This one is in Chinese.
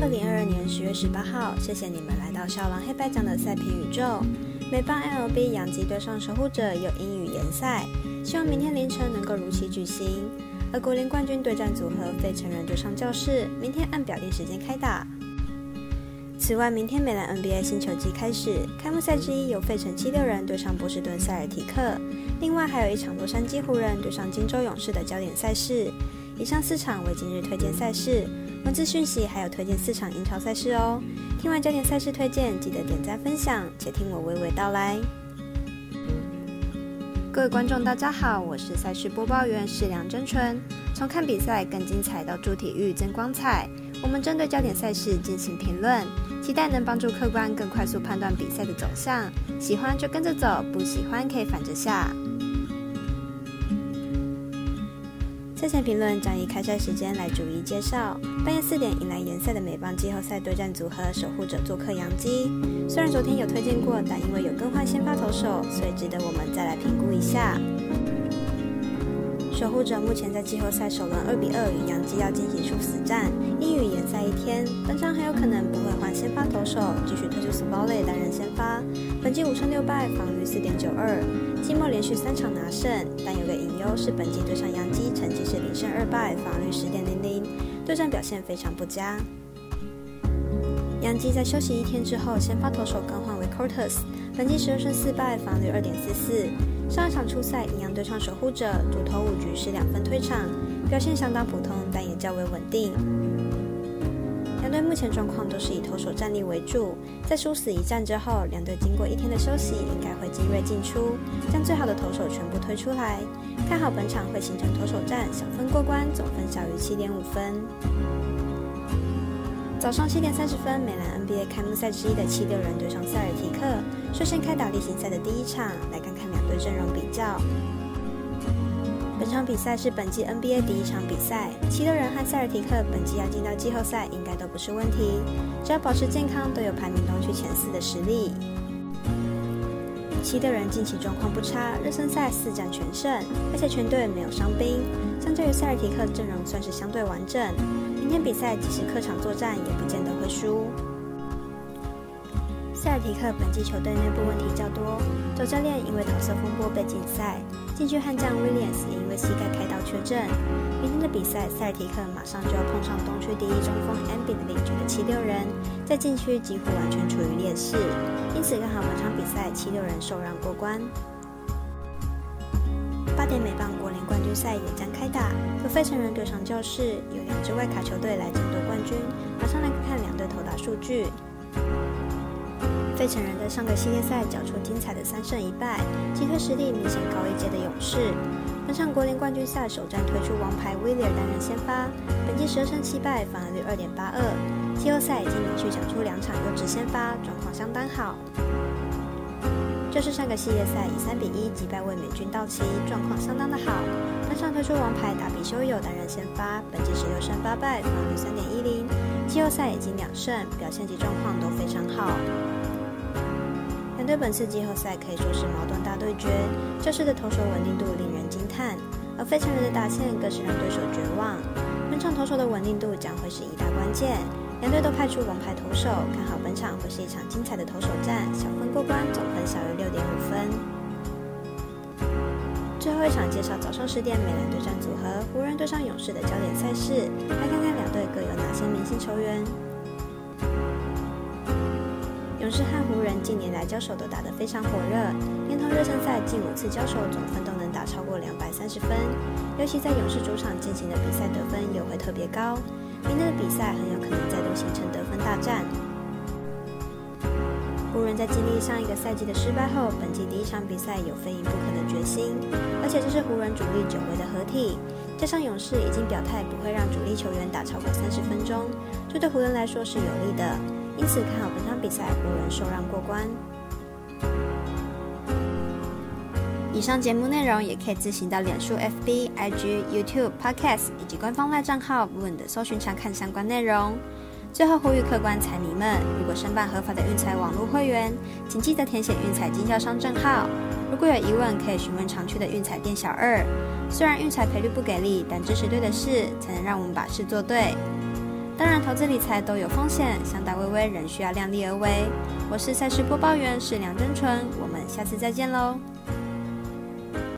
二零二二年十月十八号，谢谢你们来到少狼黑白奖的赛评宇宙。美邦 LB 洋基对上守护者有英语联赛，希望明天凌晨能够如期举行。而国联冠军对战组合费城人对上教室，明天按表定时间开打。此外，明天美兰 NBA 新球季开始，开幕赛之一由费城七六人对上波士顿塞尔提克，另外还有一场洛杉矶湖人对上金州勇士的焦点赛事。以上四场为今日推荐赛事。文字讯息还有推荐四场英超赛事哦。听完焦点赛事推荐，记得点赞分享，且听我娓娓道来。各位观众，大家好，我是赛事播报员是梁真纯。从看比赛更精彩到助体育增光彩，我们针对焦点赛事进行评论，期待能帮助客观更快速判断比赛的走向。喜欢就跟着走，不喜欢可以反着下。赛前评论将以开赛时间来逐一介绍。半夜四点迎来联赛的美邦季后赛对战组合，守护者做客洋基。虽然昨天有推荐过，但因为有更换先发投手，所以值得我们再来评估一下。守护者目前在季后赛首轮二比二与洋基要进行殊死战，英语联赛一天，本场很有可能不会先发投手，继续推出 s p a l l y 担任先发。本季五胜六败，防御四点九二，季末连续三场拿胜，但有个隐忧是本季对上杨基成绩是零胜二败，防御十点零零，对战表现非常不佳。杨基在休息一天之后，先发投手更换为 Cortes，本季十二胜四败，防御二点四四。上一场初赛，一样对上守护者，主投五局是两分退场，表现相当普通，但也较为稳定。目前状况都是以投手战力为主，在殊死一战之后，两队经过一天的休息，应该会精锐进出，将最好的投手全部推出来。看好本场会形成投手战，小分过关，总分小于七点五分。早上七点三十分，美兰 NBA 开幕赛之一的七六人对上塞尔提克，率先开打例行赛的第一场，来看看两队阵容比较。本场比赛是本季 NBA 第一场比赛，七六人和塞尔提克本季要进到季后赛应该都不是问题，只要保持健康，都有排名东区前四的实力。七六人近期状况不差，热身赛四战全胜，而且全队没有伤兵，相较于塞尔提克阵容算是相对完整。明天比赛即使客场作战，也不见得会输。塞尔提克本季球队内部问题较多，主教练因为桃色风波被禁赛，禁区悍将 Williams 也因为膝盖开刀缺阵。明天的比赛，塞尔提克马上就要碰上东区第一中锋 Embiid 领军的七六人，在禁区几乎完全处于劣势。因此刚好本场比赛七六人受让过关。八点美棒国联冠军赛也将开打，由费城人对上教室，有两支外卡球队来争夺冠军。马上来看看两队投打数据。费城人在上个系列赛缴出精彩的三胜一败，击退实力明显高一阶的勇士。本场国联冠军赛首战推出王牌威廉担任先发，本季十二胜七败，防御率二点八二。季后赛已经连续缴出两场优质先发，状况相当好。这是上个系列赛以三比一击败卫冕军道奇，状况相当的好。本场推出王牌达比修友担任先发，本季十六胜八败，防御三点一零。季后赛已经两胜，表现及状况都非常好。两队本次季后赛可以说是矛盾大对决，这次的投手稳定度令人惊叹，而费城人的打线更是让对手绝望。本场投手的稳定度将会是一大关键，两队都派出王牌投手，看好本场会是一场精彩的投手战，小分过关，总分小于六点五分。最后一场介绍早上十点美兰对战组合，湖人对上勇士的焦点赛事，来看看两队各有哪些明星球员。勇士和湖人近年来交手都打得非常火热，连同热身赛近五次交手总分都能打超过两百三十分，尤其在勇士主场进行的比赛得分又会特别高，明天的比赛很有可能再度形成得分大战。湖人，在经历上一个赛季的失败后，本季第一场比赛有非赢不可的决心，而且这是湖人主力久违的合体，加上勇士已经表态不会让主力球员打超过三十分钟，这对湖人来说是有利的。因此，看好本场比赛湖人受让过关。以上节目内容也可以自行到脸书、FB、IG、YouTube、Podcast 以及官方赖账号 Moon 的搜寻查看相关内容。最后呼吁客官彩迷们，如果申办合法的运彩网络会员，请记得填写运彩经销商证号。如果有疑问，可以询问常去的运彩店小二。虽然运彩赔率不给力，但支持对的事，才能让我们把事做对。当然，投资理财都有风险，想打微微仍需要量力而为。我是赛事播报员是梁真纯，我们下次再见喽。